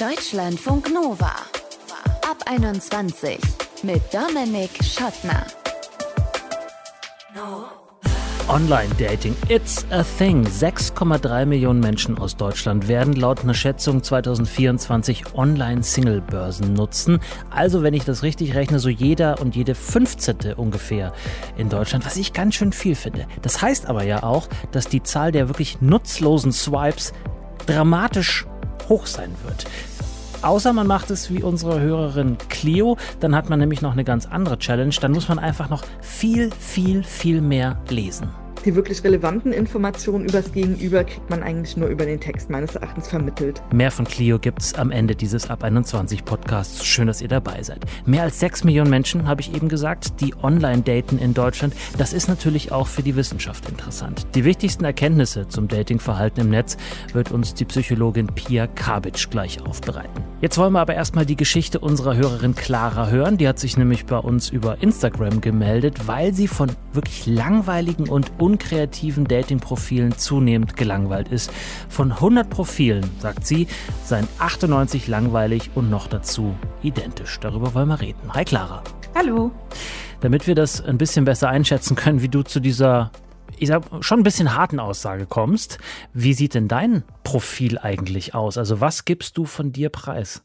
Deutschlandfunk Nova. Ab 21 mit Dominik Schottner. Online-Dating, it's a thing. 6,3 Millionen Menschen aus Deutschland werden laut einer Schätzung 2024 Online-Single-Börsen nutzen. Also, wenn ich das richtig rechne, so jeder und jede 15. ungefähr in Deutschland, was ich ganz schön viel finde. Das heißt aber ja auch, dass die Zahl der wirklich nutzlosen Swipes dramatisch hoch sein wird. Außer man macht es wie unsere Hörerin Clio, dann hat man nämlich noch eine ganz andere Challenge. Dann muss man einfach noch viel, viel, viel mehr lesen. Die wirklich relevanten Informationen übers Gegenüber kriegt man eigentlich nur über den Text meines Erachtens vermittelt. Mehr von Clio gibt's am Ende dieses Ab 21 Podcasts. Schön, dass ihr dabei seid. Mehr als sechs Millionen Menschen, habe ich eben gesagt, die online daten in Deutschland. Das ist natürlich auch für die Wissenschaft interessant. Die wichtigsten Erkenntnisse zum Datingverhalten im Netz wird uns die Psychologin Pia Kabitsch gleich aufbereiten. Jetzt wollen wir aber erstmal die Geschichte unserer Hörerin Clara hören. Die hat sich nämlich bei uns über Instagram gemeldet, weil sie von wirklich langweiligen und un unkreativen Dating-Profilen zunehmend gelangweilt ist. Von 100 Profilen, sagt sie, seien 98 langweilig und noch dazu identisch. Darüber wollen wir reden. Hi Clara. Hallo. Damit wir das ein bisschen besser einschätzen können, wie du zu dieser ich sag, schon ein bisschen harten Aussage kommst. Wie sieht denn dein Profil eigentlich aus? Also was gibst du von dir preis?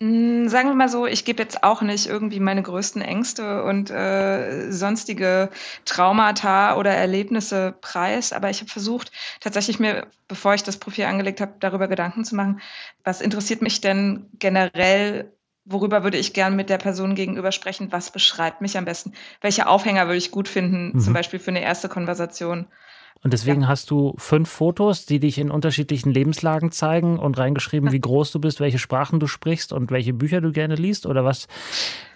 Mm, sagen wir mal so, ich gebe jetzt auch nicht irgendwie meine größten Ängste und äh, sonstige Traumata oder Erlebnisse preis, aber ich habe versucht, tatsächlich mir, bevor ich das Profil angelegt habe, darüber Gedanken zu machen, was interessiert mich denn generell, worüber würde ich gern mit der Person gegenüber sprechen, was beschreibt mich am besten, welche Aufhänger würde ich gut finden, mhm. zum Beispiel für eine erste Konversation. Und deswegen ja. hast du fünf Fotos, die dich in unterschiedlichen Lebenslagen zeigen und reingeschrieben, wie groß du bist, welche Sprachen du sprichst und welche Bücher du gerne liest oder was?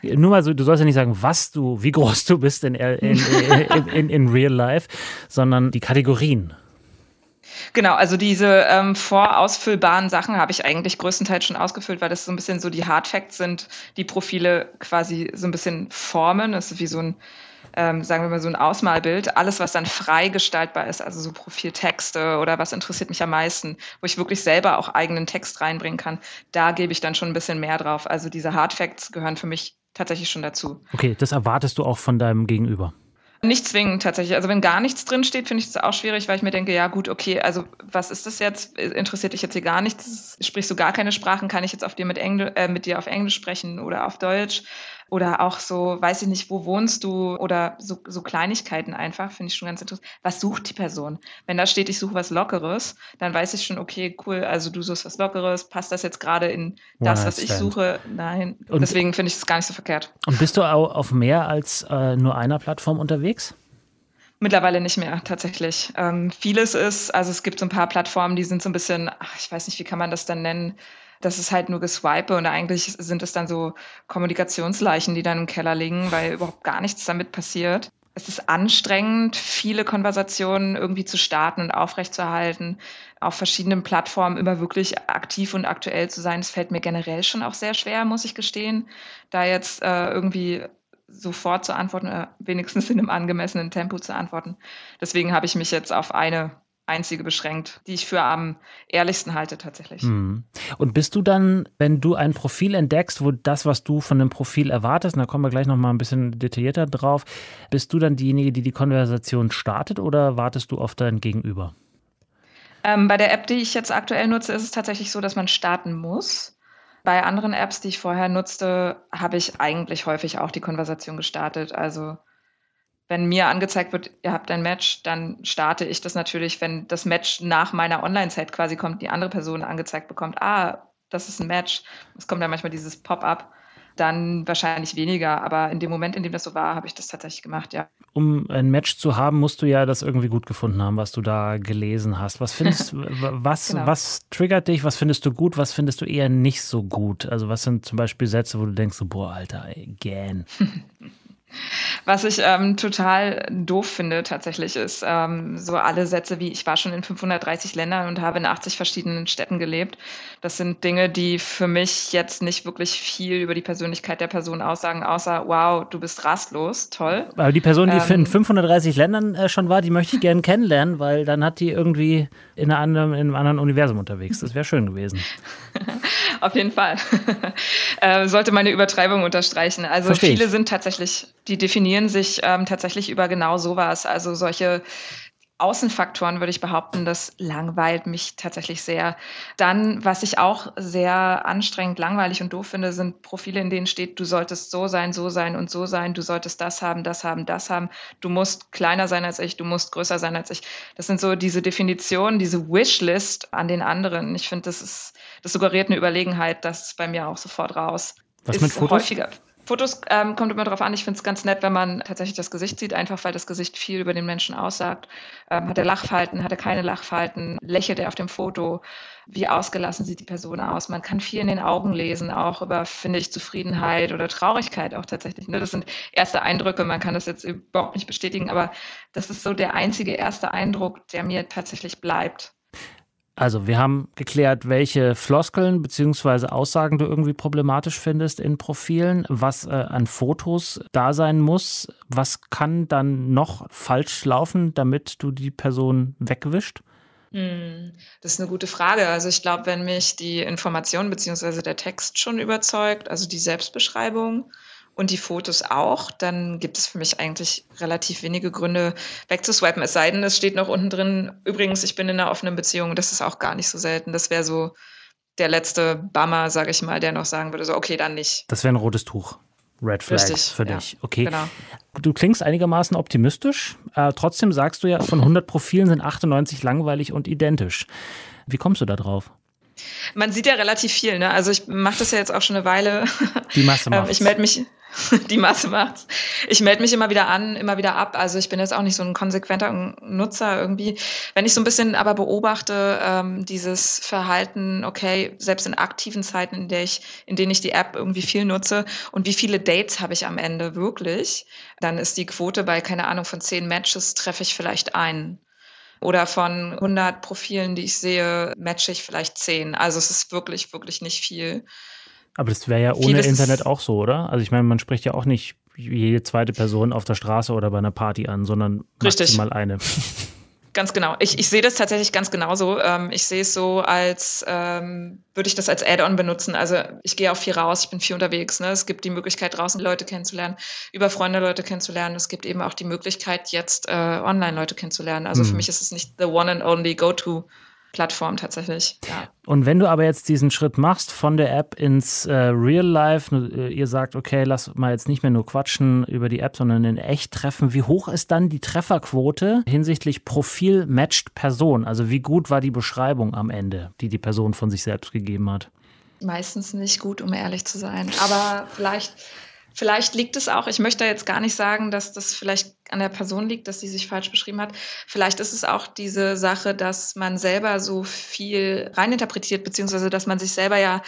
Nur mal so, du sollst ja nicht sagen, was du, wie groß du bist in, in, in, in, in real life, sondern die Kategorien. Genau, also diese ähm, vorausfüllbaren Sachen habe ich eigentlich größtenteils schon ausgefüllt, weil das so ein bisschen so die Hard Facts sind, die Profile quasi so ein bisschen formen. Das ist wie so ein ähm, sagen wir mal so ein Ausmalbild, alles, was dann frei gestaltbar ist, also so Profiltexte oder was interessiert mich am meisten, wo ich wirklich selber auch eigenen Text reinbringen kann, da gebe ich dann schon ein bisschen mehr drauf. Also diese Hardfacts gehören für mich tatsächlich schon dazu. Okay, das erwartest du auch von deinem Gegenüber. Nicht zwingend tatsächlich. Also wenn gar nichts drin steht, finde ich das auch schwierig, weil ich mir denke, ja gut, okay, also was ist das jetzt? Interessiert dich jetzt hier gar nichts? Sprichst du gar keine Sprachen? Kann ich jetzt auf dir mit, Engl äh, mit dir auf Englisch sprechen oder auf Deutsch? Oder auch so, weiß ich nicht, wo wohnst du? Oder so, so Kleinigkeiten einfach, finde ich schon ganz interessant. Was sucht die Person? Wenn da steht, ich suche was Lockeres, dann weiß ich schon, okay, cool, also du suchst was Lockeres, passt das jetzt gerade in das, was ich suche? Nein. Und Deswegen finde ich es gar nicht so verkehrt. Und bist du auch auf mehr als äh, nur einer Plattform unterwegs? Mittlerweile nicht mehr, tatsächlich. Ähm, vieles ist, also es gibt so ein paar Plattformen, die sind so ein bisschen, ach, ich weiß nicht, wie kann man das dann nennen? Das ist halt nur Geswipe und eigentlich sind es dann so Kommunikationsleichen, die dann im Keller liegen, weil überhaupt gar nichts damit passiert. Es ist anstrengend, viele Konversationen irgendwie zu starten und aufrechtzuerhalten, auf verschiedenen Plattformen immer wirklich aktiv und aktuell zu sein. Es fällt mir generell schon auch sehr schwer, muss ich gestehen, da jetzt äh, irgendwie sofort zu antworten, äh, wenigstens in einem angemessenen Tempo zu antworten. Deswegen habe ich mich jetzt auf eine einzige beschränkt, die ich für am ehrlichsten halte tatsächlich. Mhm. Und bist du dann, wenn du ein Profil entdeckst, wo das, was du von dem Profil erwartest, und da kommen wir gleich nochmal ein bisschen detaillierter drauf, bist du dann diejenige, die die Konversation startet oder wartest du auf dein Gegenüber? Ähm, bei der App, die ich jetzt aktuell nutze, ist es tatsächlich so, dass man starten muss. Bei anderen Apps, die ich vorher nutzte, habe ich eigentlich häufig auch die Konversation gestartet. Also wenn mir angezeigt wird, ihr habt ein Match, dann starte ich das natürlich, wenn das Match nach meiner Online-Zeit quasi kommt, die andere Person angezeigt bekommt, ah, das ist ein Match. Es kommt dann manchmal dieses Pop-up, dann wahrscheinlich weniger. Aber in dem Moment, in dem das so war, habe ich das tatsächlich gemacht, ja. Um ein Match zu haben, musst du ja das irgendwie gut gefunden haben, was du da gelesen hast. Was findest was, genau. was triggert dich? Was findest du gut? Was findest du eher nicht so gut? Also, was sind zum Beispiel Sätze, wo du denkst, so, boah, Alter, again. Was ich ähm, total doof finde tatsächlich ist ähm, so alle Sätze wie ich war schon in 530 Ländern und habe in 80 verschiedenen Städten gelebt. Das sind Dinge, die für mich jetzt nicht wirklich viel über die Persönlichkeit der Person aussagen, außer wow, du bist rastlos, toll. Aber die Person, die ähm, in 530 Ländern äh, schon war, die möchte ich gerne kennenlernen, weil dann hat die irgendwie in, anderen, in einem anderen Universum unterwegs. Das wäre schön gewesen. Auf jeden Fall. äh, sollte meine Übertreibung unterstreichen. Also Versteh viele ich. sind tatsächlich, die definieren sich ähm, tatsächlich über genau sowas. Also solche Außenfaktoren würde ich behaupten, das langweilt mich tatsächlich sehr. Dann, was ich auch sehr anstrengend, langweilig und doof finde, sind Profile, in denen steht, du solltest so sein, so sein und so sein, du solltest das haben, das haben, das haben, du musst kleiner sein als ich, du musst größer sein als ich. Das sind so diese Definitionen, diese Wishlist an den anderen. Ich finde, das ist, das suggeriert eine Überlegenheit, das bei mir auch sofort raus. Was ist mit Fotos? Häufiger. Fotos ähm, kommt immer darauf an. Ich finde es ganz nett, wenn man tatsächlich das Gesicht sieht, einfach weil das Gesicht viel über den Menschen aussagt. Ähm, hat er Lachfalten, hat er keine Lachfalten, lächelt er auf dem Foto, wie ausgelassen sieht die Person aus. Man kann viel in den Augen lesen, auch über, finde ich, Zufriedenheit oder Traurigkeit auch tatsächlich. Ne? Das sind erste Eindrücke, man kann das jetzt überhaupt nicht bestätigen, aber das ist so der einzige erste Eindruck, der mir tatsächlich bleibt. Also, wir haben geklärt, welche Floskeln bzw. Aussagen du irgendwie problematisch findest in Profilen, was äh, an Fotos da sein muss. Was kann dann noch falsch laufen, damit du die Person wegwischt? Hm, das ist eine gute Frage. Also ich glaube, wenn mich die Information bzw. der Text schon überzeugt, also die Selbstbeschreibung, und die Fotos auch, dann gibt es für mich eigentlich relativ wenige Gründe wegzuswipen. Es sei denn, es steht noch unten drin, übrigens, ich bin in einer offenen Beziehung. Das ist auch gar nicht so selten. Das wäre so der letzte Bummer, sage ich mal, der noch sagen würde, so, okay, dann nicht. Das wäre ein rotes Tuch. Red Flag Richtig, für dich. Ja, okay. Genau. Du klingst einigermaßen optimistisch. Äh, trotzdem sagst du ja, von 100 Profilen sind 98 langweilig und identisch. Wie kommst du da drauf? Man sieht ja relativ viel. Ne? Also ich mache das ja jetzt auch schon eine Weile. Die Masse macht. ich melde mich. die Masse macht's. Ich melde mich immer wieder an, immer wieder ab. Also ich bin jetzt auch nicht so ein konsequenter Nutzer irgendwie. Wenn ich so ein bisschen aber beobachte, ähm, dieses Verhalten, okay, selbst in aktiven Zeiten, in, der ich, in denen ich die App irgendwie viel nutze und wie viele Dates habe ich am Ende wirklich, dann ist die Quote bei, keine Ahnung, von zehn Matches treffe ich vielleicht einen. Oder von 100 Profilen, die ich sehe, matche ich vielleicht zehn. Also es ist wirklich, wirklich nicht viel. Aber das wäre ja ohne Vieles Internet auch so, oder? Also ich meine, man spricht ja auch nicht jede zweite Person auf der Straße oder bei einer Party an, sondern maximal eine. Ganz genau. Ich, ich sehe das tatsächlich ganz genauso. Ähm, ich sehe es so, als ähm, würde ich das als Add-on benutzen. Also ich gehe auch viel raus, ich bin viel unterwegs. Ne? Es gibt die Möglichkeit, draußen Leute kennenzulernen, über Freunde Leute kennenzulernen. Es gibt eben auch die Möglichkeit, jetzt äh, online Leute kennenzulernen. Also hm. für mich ist es nicht the one and only go-to Plattform tatsächlich. Ja. Und wenn du aber jetzt diesen Schritt machst von der App ins äh, Real Life, äh, ihr sagt, okay, lass mal jetzt nicht mehr nur quatschen über die App, sondern in echt treffen, wie hoch ist dann die Trefferquote hinsichtlich Profil matched Person? Also wie gut war die Beschreibung am Ende, die die Person von sich selbst gegeben hat? Meistens nicht gut, um ehrlich zu sein. Aber vielleicht Vielleicht liegt es auch, ich möchte jetzt gar nicht sagen, dass das vielleicht an der Person liegt, dass sie sich falsch beschrieben hat. Vielleicht ist es auch diese Sache, dass man selber so viel reininterpretiert, beziehungsweise dass man sich selber ja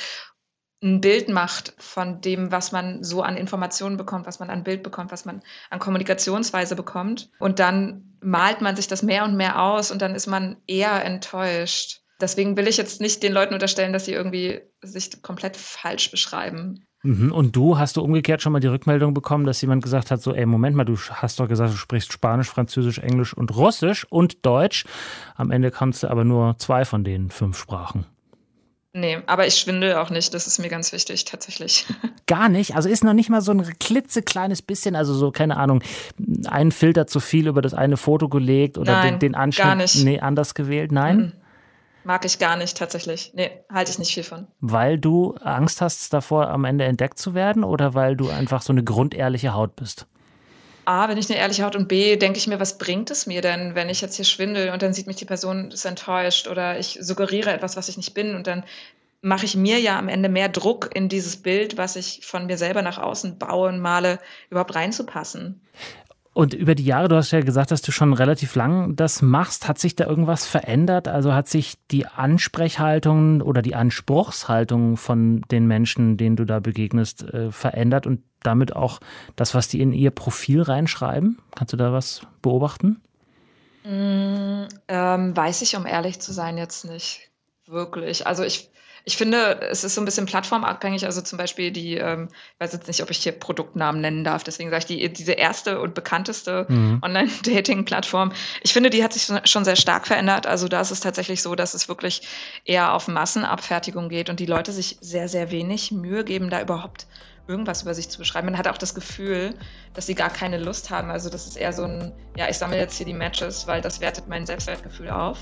ein Bild macht von dem, was man so an Informationen bekommt, was man an Bild bekommt, was man an Kommunikationsweise bekommt. Und dann malt man sich das mehr und mehr aus und dann ist man eher enttäuscht. Deswegen will ich jetzt nicht den Leuten unterstellen, dass sie irgendwie sich komplett falsch beschreiben. Mhm. Und du hast du umgekehrt schon mal die Rückmeldung bekommen, dass jemand gesagt hat, so, ey, Moment mal, du hast doch gesagt, du sprichst Spanisch, Französisch, Englisch und Russisch und Deutsch. Am Ende kannst du aber nur zwei von den fünf Sprachen. Nee, aber ich schwindel auch nicht. Das ist mir ganz wichtig, tatsächlich. Gar nicht? Also ist noch nicht mal so ein klitzekleines bisschen, also so, keine Ahnung, ein Filter zu viel über das eine Foto gelegt oder Nein, den, den Anschnitt. Nee, anders gewählt? Nein? Mhm. Mag ich gar nicht tatsächlich. Nee, halte ich nicht viel von. Weil du Angst hast, davor am Ende entdeckt zu werden oder weil du einfach so eine grundehrliche Haut bist? A, wenn ich eine ehrliche Haut und B, denke ich mir, was bringt es mir denn, wenn ich jetzt hier schwindel und dann sieht mich die Person ist enttäuscht oder ich suggeriere etwas, was ich nicht bin und dann mache ich mir ja am Ende mehr Druck in dieses Bild, was ich von mir selber nach außen baue und male, überhaupt reinzupassen. Und über die Jahre, du hast ja gesagt, dass du schon relativ lang das machst. Hat sich da irgendwas verändert? Also hat sich die Ansprechhaltung oder die Anspruchshaltung von den Menschen, denen du da begegnest, äh, verändert und damit auch das, was die in ihr Profil reinschreiben? Kannst du da was beobachten? Mm, ähm, weiß ich, um ehrlich zu sein, jetzt nicht wirklich. Also ich Ich finde, es ist so ein bisschen plattformabhängig. Also zum Beispiel die, ähm, ich weiß jetzt nicht, ob ich hier Produktnamen nennen darf, deswegen sage ich die, diese erste und bekannteste mhm. Online-Dating-Plattform. Ich finde, die hat sich schon sehr stark verändert. Also da ist es tatsächlich so, dass es wirklich eher auf Massenabfertigung geht und die Leute sich sehr, sehr wenig Mühe geben, da überhaupt irgendwas über sich zu beschreiben. Man hat auch das Gefühl, dass sie gar keine Lust haben. Also das ist eher so ein, ja, ich sammle jetzt hier die Matches, weil das wertet mein Selbstwertgefühl auf.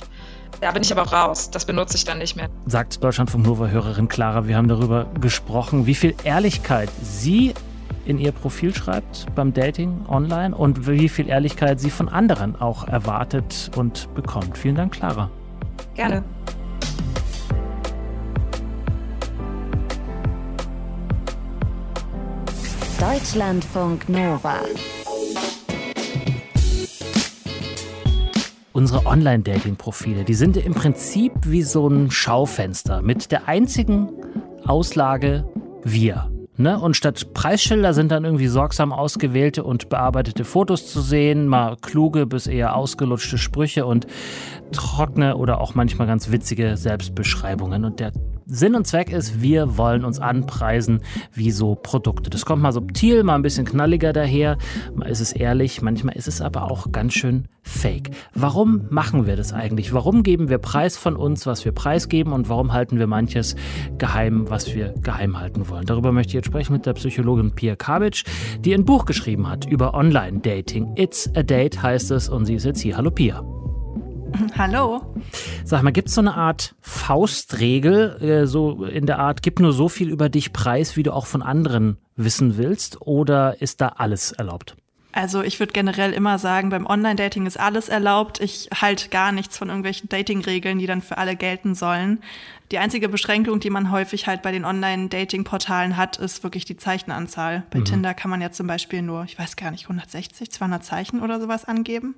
Da bin ich aber auch raus. Das benutze ich dann nicht mehr. Sagt Deutschland vom Nova-Hörerin Clara. Wir haben darüber gesprochen, wie viel Ehrlichkeit sie in ihr Profil schreibt beim Dating online und wie viel Ehrlichkeit sie von anderen auch erwartet und bekommt. Vielen Dank, Clara. Gerne. Deutschlandfunk Nova. Unsere Online-Dating-Profile, die sind im Prinzip wie so ein Schaufenster mit der einzigen Auslage wir. Ne? Und statt Preisschilder sind dann irgendwie sorgsam ausgewählte und bearbeitete Fotos zu sehen, mal kluge bis eher ausgelutschte Sprüche und trockene oder auch manchmal ganz witzige Selbstbeschreibungen. Und der Sinn und Zweck ist, wir wollen uns anpreisen wie so Produkte. Das kommt mal subtil, mal ein bisschen knalliger daher, mal ist es ehrlich, manchmal ist es aber auch ganz schön fake. Warum machen wir das eigentlich? Warum geben wir Preis von uns, was wir preisgeben und warum halten wir manches geheim, was wir geheim halten wollen? Darüber möchte ich jetzt sprechen mit der Psychologin Pia Kabic, die ein Buch geschrieben hat über Online-Dating. It's a Date heißt es und sie ist jetzt hier. Hallo Pia. Hallo. Sag mal, gibt es so eine Art Faustregel, äh, so in der Art, gib nur so viel über dich preis, wie du auch von anderen wissen willst, oder ist da alles erlaubt? Also ich würde generell immer sagen, beim Online-Dating ist alles erlaubt. Ich halte gar nichts von irgendwelchen Dating-Regeln, die dann für alle gelten sollen. Die einzige Beschränkung, die man häufig halt bei den Online-Dating-Portalen hat, ist wirklich die Zeichenanzahl. Bei mhm. Tinder kann man ja zum Beispiel nur, ich weiß gar nicht, 160, 200 Zeichen oder sowas angeben.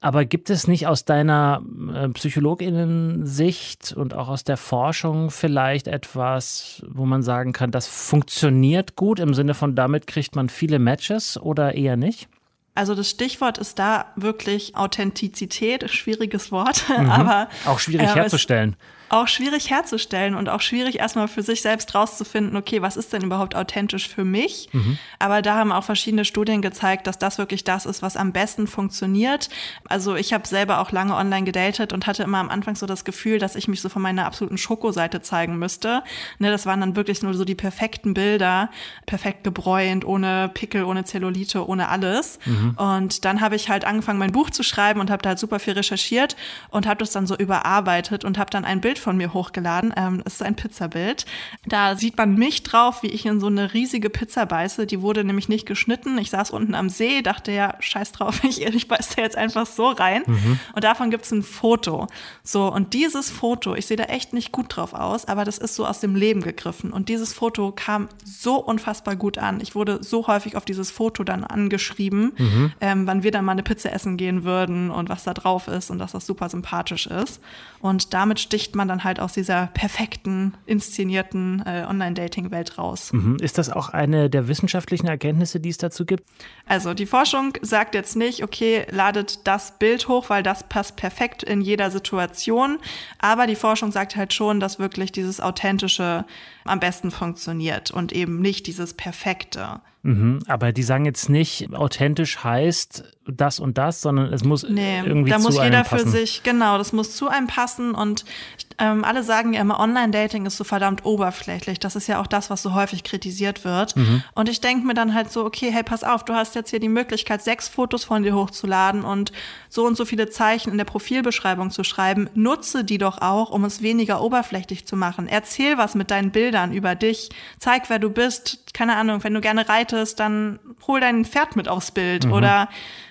Aber gibt es nicht aus deiner äh, Psychologinnen-Sicht und auch aus der Forschung vielleicht etwas, wo man sagen kann, das funktioniert gut im Sinne von, damit kriegt man viele Matches oder eher nicht? Also das Stichwort ist da wirklich Authentizität, schwieriges Wort, mhm. aber auch schwierig äh, herzustellen auch schwierig herzustellen und auch schwierig erstmal für sich selbst rauszufinden, okay, was ist denn überhaupt authentisch für mich? Mhm. Aber da haben auch verschiedene Studien gezeigt, dass das wirklich das ist, was am besten funktioniert. Also ich habe selber auch lange online gedatet und hatte immer am Anfang so das Gefühl, dass ich mich so von meiner absoluten Schokoseite zeigen müsste. Ne, das waren dann wirklich nur so die perfekten Bilder, perfekt gebräunt, ohne Pickel, ohne Zellulite, ohne alles. Mhm. Und dann habe ich halt angefangen, mein Buch zu schreiben und habe da halt super viel recherchiert und habe das dann so überarbeitet und habe dann ein Bild von mir hochgeladen. Ähm, es ist ein Pizzabild. Da sieht man mich drauf, wie ich in so eine riesige Pizza beiße. Die wurde nämlich nicht geschnitten. Ich saß unten am See, dachte ja, scheiß drauf, ich, ich beiße da jetzt einfach so rein. Mhm. Und davon gibt es ein Foto. So, und dieses Foto, ich sehe da echt nicht gut drauf aus, aber das ist so aus dem Leben gegriffen. Und dieses Foto kam so unfassbar gut an. Ich wurde so häufig auf dieses Foto dann angeschrieben, mhm. Ähm, wann wir dann mal eine Pizza essen gehen würden und was da drauf ist und dass das super sympathisch ist. Und damit sticht man dann halt aus dieser perfekten, inszenierten äh, Online-Dating-Welt raus. Mhm. Ist das auch eine der wissenschaftlichen Erkenntnisse, die es dazu gibt? Also die Forschung sagt jetzt nicht, okay, ladet das Bild hoch, weil das passt perfekt in jeder Situation. Aber die Forschung sagt halt schon, dass wirklich dieses Authentische am besten funktioniert und eben nicht dieses Perfekte. Mhm, aber die sagen jetzt nicht, authentisch heißt das und das, sondern es muss nee, irgendwie da muss zu jeder einem passen. für sich, genau, das muss zu einem passen und ähm, alle sagen ja immer, Online-Dating ist so verdammt oberflächlich. Das ist ja auch das, was so häufig kritisiert wird. Mhm. Und ich denke mir dann halt so, okay, hey, pass auf, du hast jetzt hier die Möglichkeit, sechs Fotos von dir hochzuladen und so und so viele Zeichen in der Profilbeschreibung zu schreiben. Nutze die doch auch, um es weniger oberflächlich zu machen. Erzähl was mit deinen Bildern über dich. Zeig, wer du bist. Keine Ahnung, wenn du gerne reitest, dann hol dein Pferd mit aufs Bild mhm. oder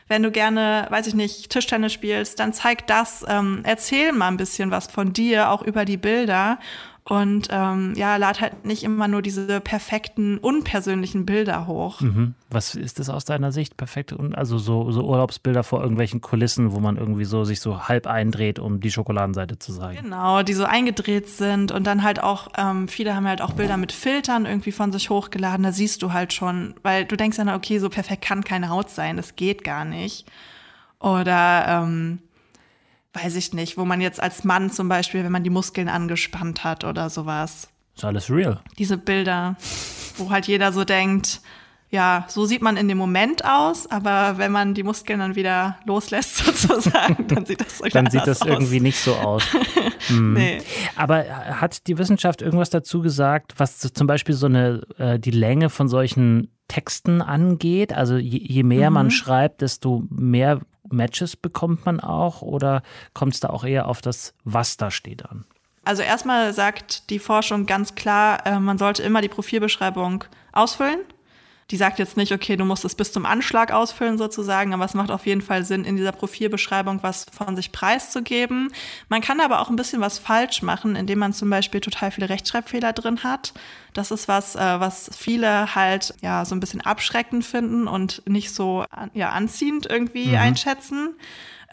wenn du gerne, weiß ich nicht, Tischtennis spielst, dann zeig das, ähm, erzähl mal ein bisschen was von dir, auch über die Bilder und ähm, ja, lad halt nicht immer nur diese perfekten, unpersönlichen Bilder hoch. Mhm. Was ist das aus deiner Sicht? Perfekte, also so, so Urlaubsbilder vor irgendwelchen Kulissen, wo man irgendwie so sich so halb eindreht, um die Schokoladenseite zu sagen. Genau, die so eingedreht sind und dann halt auch, ähm, viele haben halt auch Bilder mit Filtern irgendwie von sich hochgeladen. Da siehst du halt schon, weil du denkst dann, okay, so perfekt kann keine Haut sein, das geht gar nicht. Oder ähm, weiß ich nicht, wo man jetzt als Mann zum Beispiel, wenn man die Muskeln angespannt hat oder sowas. Ist alles real. Diese Bilder, wo halt jeder so denkt, ja, so sieht man in dem Moment aus, aber wenn man die Muskeln dann wieder loslässt sozusagen, dann sieht das Dann sieht das aus. irgendwie nicht so aus. hm. nee. Aber hat die Wissenschaft irgendwas dazu gesagt, was zum Beispiel so eine äh, die Länge von solchen Texten angeht? Also je, je mehr mhm. man schreibt, desto mehr Matches bekommt man auch oder kommt es da auch eher auf das, was da steht an? Also erstmal sagt die Forschung ganz klar, äh, man sollte immer die Profilbeschreibung ausfüllen die sagt jetzt nicht, okay, du musst es bis zum Anschlag ausfüllen sozusagen, aber es macht auf jeden Fall Sinn, in dieser Profilbeschreibung was von sich preiszugeben. Man kann aber auch ein bisschen was falsch machen, indem man zum Beispiel total viele Rechtschreibfehler drin hat. Das ist was, äh, was viele halt ja so ein bisschen abschreckend finden und nicht so ja, anziehend irgendwie mhm. einschätzen.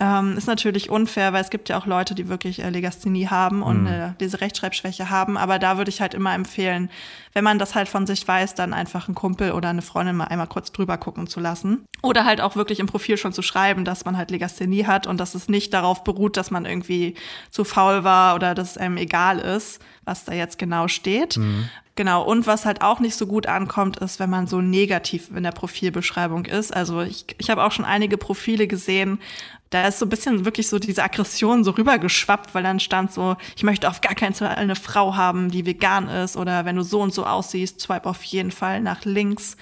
Ähm, ist natürlich unfair, weil es gibt ja auch Leute, die wirklich äh, Legasthenie haben und mhm. äh, diese Rechtschreibschwäche haben. Aber da würde ich halt immer empfehlen, wenn man das halt von sich weiß, dann einfach einen Kumpel oder eine Freundin mal einmal kurz drüber gucken zu lassen. Oder halt auch wirklich im Profil schon zu schreiben, dass man halt Legasthenie hat und dass es nicht darauf beruht, dass man irgendwie zu faul war oder dass es einem egal ist, was da jetzt genau steht. Mhm. Genau, und was halt auch nicht so gut ankommt, ist, wenn man so negativ in der Profilbeschreibung ist. Also ich, ich habe auch schon einige Profile gesehen, da ist so ein bisschen wirklich so diese Aggression so rübergeschwappt, weil dann stand so, ich möchte auf gar keinen Fall eine Frau haben, die vegan ist oder wenn du so und so aussiehst, swipe auf jeden Fall nach links.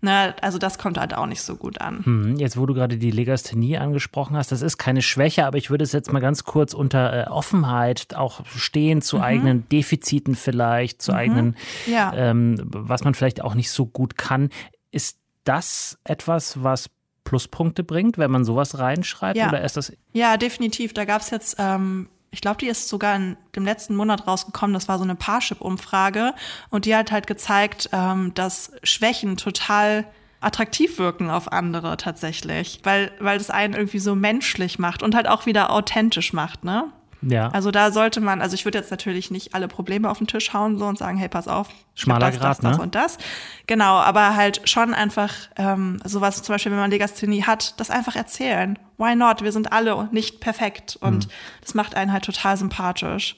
Ne, also das kommt halt auch nicht so gut an. Hm, jetzt, wo du gerade die Legasthenie angesprochen hast, das ist keine Schwäche, aber ich würde es jetzt mal ganz kurz unter äh, Offenheit auch stehen zu mhm. eigenen Defiziten vielleicht, zu mhm. eigenen, ja. ähm, was man vielleicht auch nicht so gut kann. Ist das etwas, was Pluspunkte bringt, wenn man sowas reinschreibt? Ja, oder ist das ja definitiv. Da gab es jetzt, ähm, ich glaube, die ist sogar in dem letzten Monat rausgekommen. Das war so eine Parship-Umfrage. Und die hat halt gezeigt, ähm, dass Schwächen total attraktiv wirken auf andere tatsächlich, weil, weil das einen irgendwie so menschlich macht und halt auch wieder authentisch macht, ne? Ja. Also da sollte man, also ich würde jetzt natürlich nicht alle Probleme auf den Tisch hauen so und sagen, hey, pass auf, schmaler das, Grad, das, das ne? und das. Genau, aber halt schon einfach ähm, sowas zum Beispiel, wenn man Legasthenie hat, das einfach erzählen. Why not? Wir sind alle nicht perfekt und mhm. das macht einen halt total sympathisch.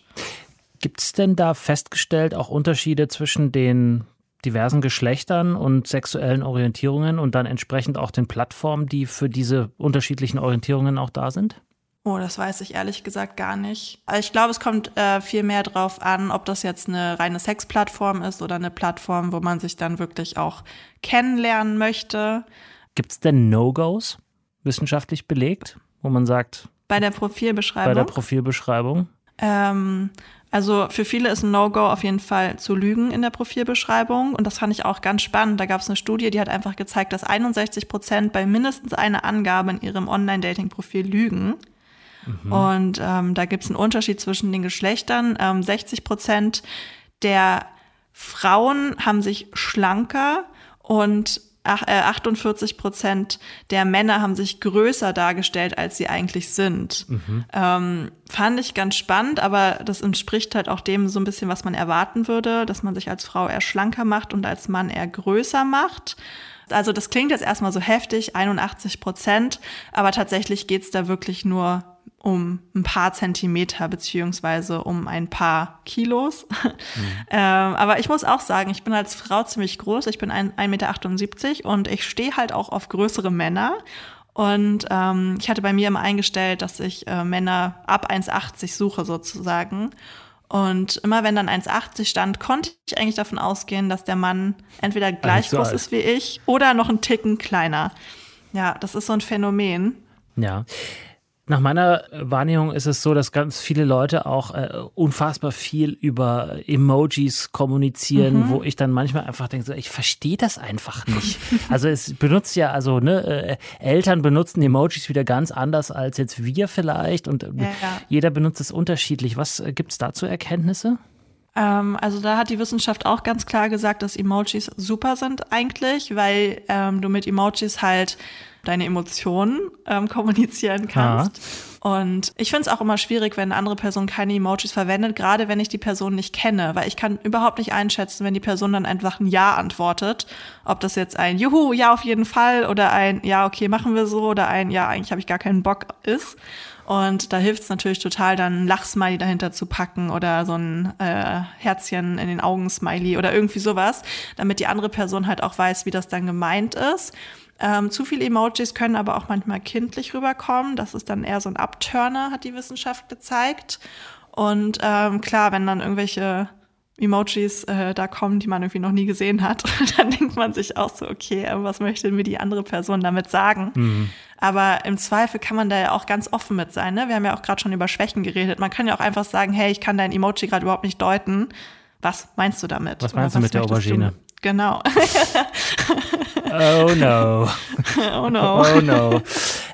Gibt es denn da festgestellt auch Unterschiede zwischen den diversen Geschlechtern und sexuellen Orientierungen und dann entsprechend auch den Plattformen, die für diese unterschiedlichen Orientierungen auch da sind? Oh, das weiß ich ehrlich gesagt gar nicht. Also ich glaube, es kommt äh, viel mehr drauf an, ob das jetzt eine reine Sexplattform ist oder eine Plattform, wo man sich dann wirklich auch kennenlernen möchte. Gibt es denn No-Gos wissenschaftlich belegt, wo man sagt? Bei der Profilbeschreibung. Bei der Profilbeschreibung. Ähm, also für viele ist ein No-Go auf jeden Fall zu lügen in der Profilbeschreibung. Und das fand ich auch ganz spannend. Da gab es eine Studie, die hat einfach gezeigt, dass 61 Prozent bei mindestens einer Angabe in ihrem Online-Dating-Profil lügen. Mhm. Und ähm, da gibt es einen Unterschied zwischen den Geschlechtern. Ähm, 60 Prozent der Frauen haben sich schlanker und 48 äh, Prozent der Männer haben sich größer dargestellt, als sie eigentlich sind. Mhm. Ähm, fand ich ganz spannend, aber das entspricht halt auch dem so ein bisschen, was man erwarten würde, dass man sich als Frau eher schlanker macht und als Mann eher größer macht. Also das klingt jetzt erstmal so heftig, 81 Prozent, aber tatsächlich geht's da wirklich nur um ein paar Zentimeter beziehungsweise um ein paar Kilos. Mhm. ähm, aber ich muss auch sagen, ich bin als Frau ziemlich groß. Ich bin 1,78 Meter und ich stehe halt auch auf größere Männer. Und ähm, ich hatte bei mir immer eingestellt, dass ich äh, Männer ab 1,80 suche sozusagen. Und immer wenn dann 1,80 stand, konnte ich eigentlich davon ausgehen, dass der Mann entweder gleich groß ist wie ich oder noch einen Ticken kleiner. Ja, das ist so ein Phänomen. Ja. Nach meiner Wahrnehmung ist es so, dass ganz viele Leute auch äh, unfassbar viel über Emojis kommunizieren, mhm. wo ich dann manchmal einfach denke, so, ich verstehe das einfach nicht. also es benutzt ja, also ne, äh, Eltern benutzen Emojis wieder ganz anders als jetzt wir vielleicht und äh, ja, ja. jeder benutzt es unterschiedlich. Was äh, gibt es dazu Erkenntnisse? Ähm, also da hat die Wissenschaft auch ganz klar gesagt, dass Emojis super sind eigentlich, weil ähm, du mit Emojis halt deine Emotionen ähm, kommunizieren kannst. Und ich finde es auch immer schwierig, wenn eine andere Person keine Emojis verwendet, gerade wenn ich die Person nicht kenne, weil ich kann überhaupt nicht einschätzen, wenn die Person dann einfach ein Ja antwortet, ob das jetzt ein Juhu, ja auf jeden Fall oder ein Ja, okay, machen wir so oder ein Ja, eigentlich habe ich gar keinen Bock ist. Und da hilft es natürlich total, dann ein Lachsmiley dahinter zu packen oder so ein äh, Herzchen in den Augen-Smiley oder irgendwie sowas, damit die andere Person halt auch weiß, wie das dann gemeint ist. Ähm, zu viele Emojis können aber auch manchmal kindlich rüberkommen. Das ist dann eher so ein Abturner, hat die Wissenschaft gezeigt. Und ähm, klar, wenn dann irgendwelche Emojis äh, da kommen, die man irgendwie noch nie gesehen hat, dann denkt man sich auch so, okay, was möchte mir die andere Person damit sagen? Mhm. Aber im Zweifel kann man da ja auch ganz offen mit sein. Ne? Wir haben ja auch gerade schon über Schwächen geredet. Man kann ja auch einfach sagen, hey, ich kann dein Emoji gerade überhaupt nicht deuten. Was meinst du damit? Was meinst du mit der Aubergine? Du? Genau. oh no. Oh no. Oh no.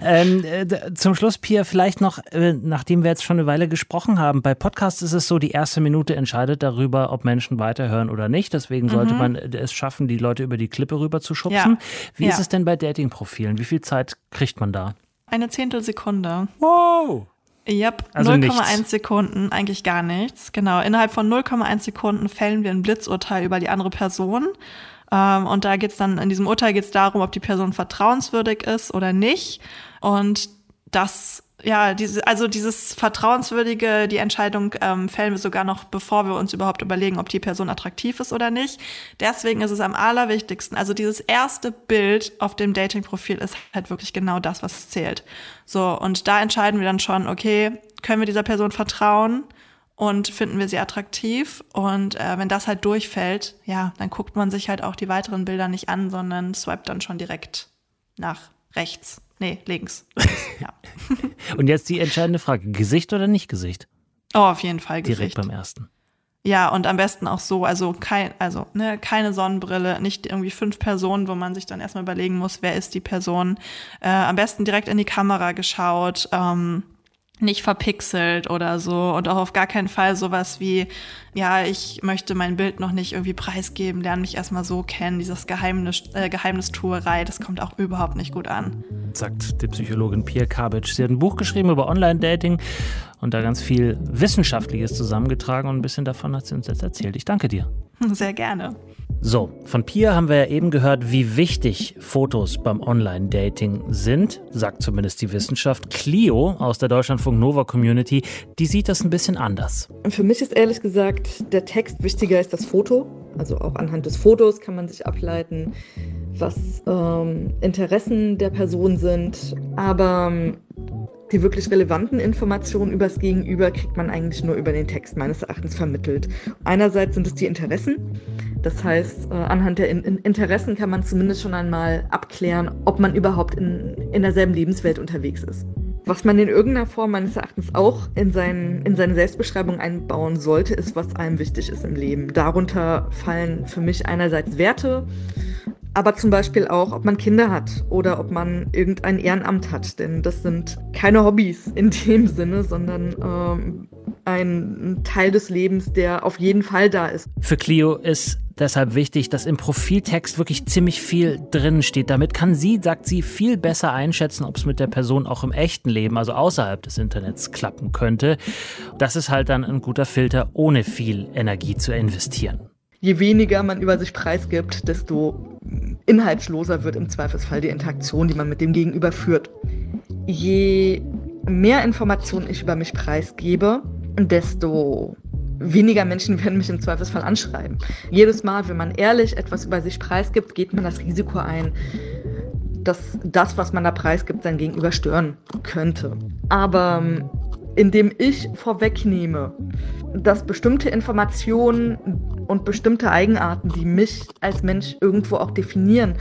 Ähm, äh, zum Schluss, Pia, vielleicht noch, äh, nachdem wir jetzt schon eine Weile gesprochen haben, bei Podcasts ist es so, die erste Minute entscheidet darüber, ob Menschen weiterhören oder nicht. Deswegen sollte mhm. man es schaffen, die Leute über die Klippe rüber zu schubsen. Ja. Wie ja. ist es denn bei Dating-Profilen? Wie viel Zeit kriegt man da? Eine Zehntelsekunde. Wow. Yep, also 0,1 Sekunden, eigentlich gar nichts. Genau, innerhalb von 0,1 Sekunden fällen wir ein Blitzurteil über die andere Person. Ähm, und da geht's dann, in diesem Urteil geht es darum, ob die Person vertrauenswürdig ist oder nicht. Und das ja, diese, also dieses Vertrauenswürdige, die Entscheidung ähm, fällen wir sogar noch, bevor wir uns überhaupt überlegen, ob die Person attraktiv ist oder nicht. Deswegen ist es am allerwichtigsten. Also dieses erste Bild auf dem Dating-Profil ist halt wirklich genau das, was zählt. So, und da entscheiden wir dann schon, okay, können wir dieser Person vertrauen und finden wir sie attraktiv? Und äh, wenn das halt durchfällt, ja, dann guckt man sich halt auch die weiteren Bilder nicht an, sondern swipet dann schon direkt nach rechts. Nee, links. ja. Und jetzt die entscheidende Frage: Gesicht oder nicht Gesicht? Oh, auf jeden Fall Gesicht. Direkt beim ersten. Ja, und am besten auch so, also kein, also ne, keine Sonnenbrille, nicht irgendwie fünf Personen, wo man sich dann erstmal überlegen muss, wer ist die Person. Äh, am besten direkt in die Kamera geschaut. Ähm, nicht verpixelt oder so und auch auf gar keinen Fall sowas wie, ja, ich möchte mein Bild noch nicht irgendwie preisgeben, lerne mich erstmal so kennen, dieses Geheimnis, äh, Geheimnistuerei, das kommt auch überhaupt nicht gut an. Sagt die Psychologin Pierre Kabitsch. Sie hat ein Buch geschrieben über Online-Dating und da ganz viel Wissenschaftliches zusammengetragen und ein bisschen davon hat sie uns jetzt erzählt. Ich danke dir. Sehr gerne. So, von Pia haben wir ja eben gehört, wie wichtig Fotos beim Online-Dating sind, sagt zumindest die Wissenschaft. Clio aus der Deutschlandfunk Nova Community, die sieht das ein bisschen anders. Für mich ist ehrlich gesagt der Text wichtiger als das Foto. Also auch anhand des Fotos kann man sich ableiten, was ähm, Interessen der Person sind. Aber ähm, die wirklich relevanten Informationen über das Gegenüber kriegt man eigentlich nur über den Text meines Erachtens vermittelt. Einerseits sind es die Interessen. Das heißt, äh, anhand der Interessen kann man zumindest schon einmal abklären, ob man überhaupt in, in derselben Lebenswelt unterwegs ist. Was man in irgendeiner Form meines Erachtens auch in, sein, in seine Selbstbeschreibung einbauen sollte, ist, was einem wichtig ist im Leben. Darunter fallen für mich einerseits Werte, aber zum Beispiel auch, ob man Kinder hat oder ob man irgendein Ehrenamt hat. Denn das sind keine Hobbys in dem Sinne, sondern ähm, ein Teil des Lebens, der auf jeden Fall da ist. Für Clio ist deshalb wichtig, dass im Profiltext wirklich ziemlich viel drin steht. Damit kann sie, sagt sie, viel besser einschätzen, ob es mit der Person auch im echten Leben, also außerhalb des Internets, klappen könnte. Das ist halt dann ein guter Filter, ohne viel Energie zu investieren. Je weniger man über sich preisgibt, desto inhaltsloser wird im Zweifelsfall die Interaktion, die man mit dem Gegenüber führt. Je mehr Informationen ich über mich preisgebe, desto weniger Menschen werden mich im Zweifelsfall anschreiben. Jedes Mal, wenn man ehrlich etwas über sich preisgibt, geht man das Risiko ein, dass das, was man da preisgibt, sein Gegenüber stören könnte. Aber indem ich vorwegnehme, dass bestimmte Informationen und bestimmte Eigenarten, die mich als Mensch irgendwo auch definieren,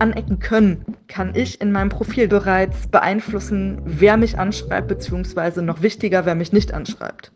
anecken können, kann ich in meinem Profil bereits beeinflussen, wer mich anschreibt, beziehungsweise noch wichtiger, wer mich nicht anschreibt.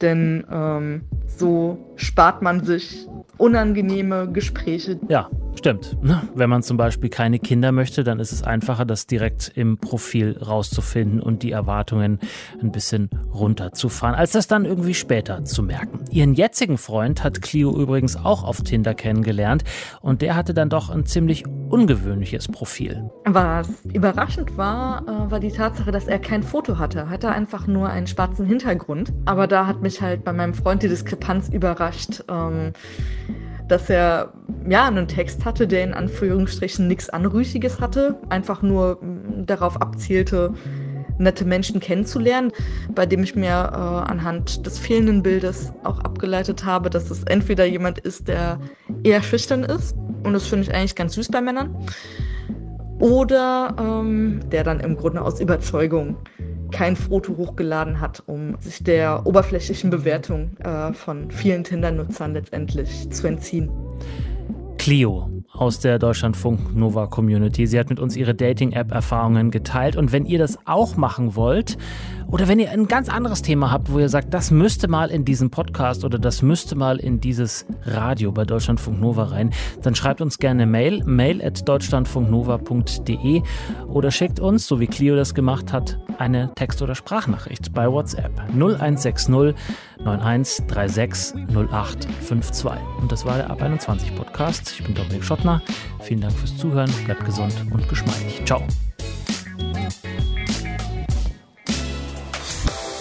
Denn ähm, so spart man sich unangenehme Gespräche. Ja, Stimmt. Wenn man zum Beispiel keine Kinder möchte, dann ist es einfacher, das direkt im Profil rauszufinden und die Erwartungen ein bisschen runterzufahren, als das dann irgendwie später zu merken. Ihren jetzigen Freund hat Clio übrigens auch auf Tinder kennengelernt und der hatte dann doch ein ziemlich ungewöhnliches Profil. Was überraschend war, äh, war die Tatsache, dass er kein Foto hatte. Hatte einfach nur einen schwarzen Hintergrund. Aber da hat mich halt bei meinem Freund die Diskrepanz überrascht. Ähm, dass er ja einen Text hatte, der in Anführungsstrichen nichts Anrüchiges hatte, einfach nur mm, darauf abzielte, nette Menschen kennenzulernen, bei dem ich mir äh, anhand des fehlenden Bildes auch abgeleitet habe, dass es entweder jemand ist, der eher schüchtern ist, und das finde ich eigentlich ganz süß bei Männern, oder ähm, der dann im Grunde aus Überzeugung kein Foto hochgeladen hat, um sich der oberflächlichen Bewertung äh, von vielen Tinder-Nutzern letztendlich zu entziehen. Clio aus der Deutschlandfunk Nova Community. Sie hat mit uns ihre Dating-App-Erfahrungen geteilt. Und wenn ihr das auch machen wollt, oder wenn ihr ein ganz anderes Thema habt, wo ihr sagt, das müsste mal in diesen Podcast oder das müsste mal in dieses Radio bei Deutschlandfunk Nova rein, dann schreibt uns gerne Mail, mail at deutschlandfunknova.de oder schickt uns, so wie Clio das gemacht hat, eine Text- oder Sprachnachricht bei WhatsApp 0160 9136 0852. Und das war der Ab 21 Podcast. Ich bin Dominik Schottner. Vielen Dank fürs Zuhören. Bleibt gesund und geschmeidig. Ciao.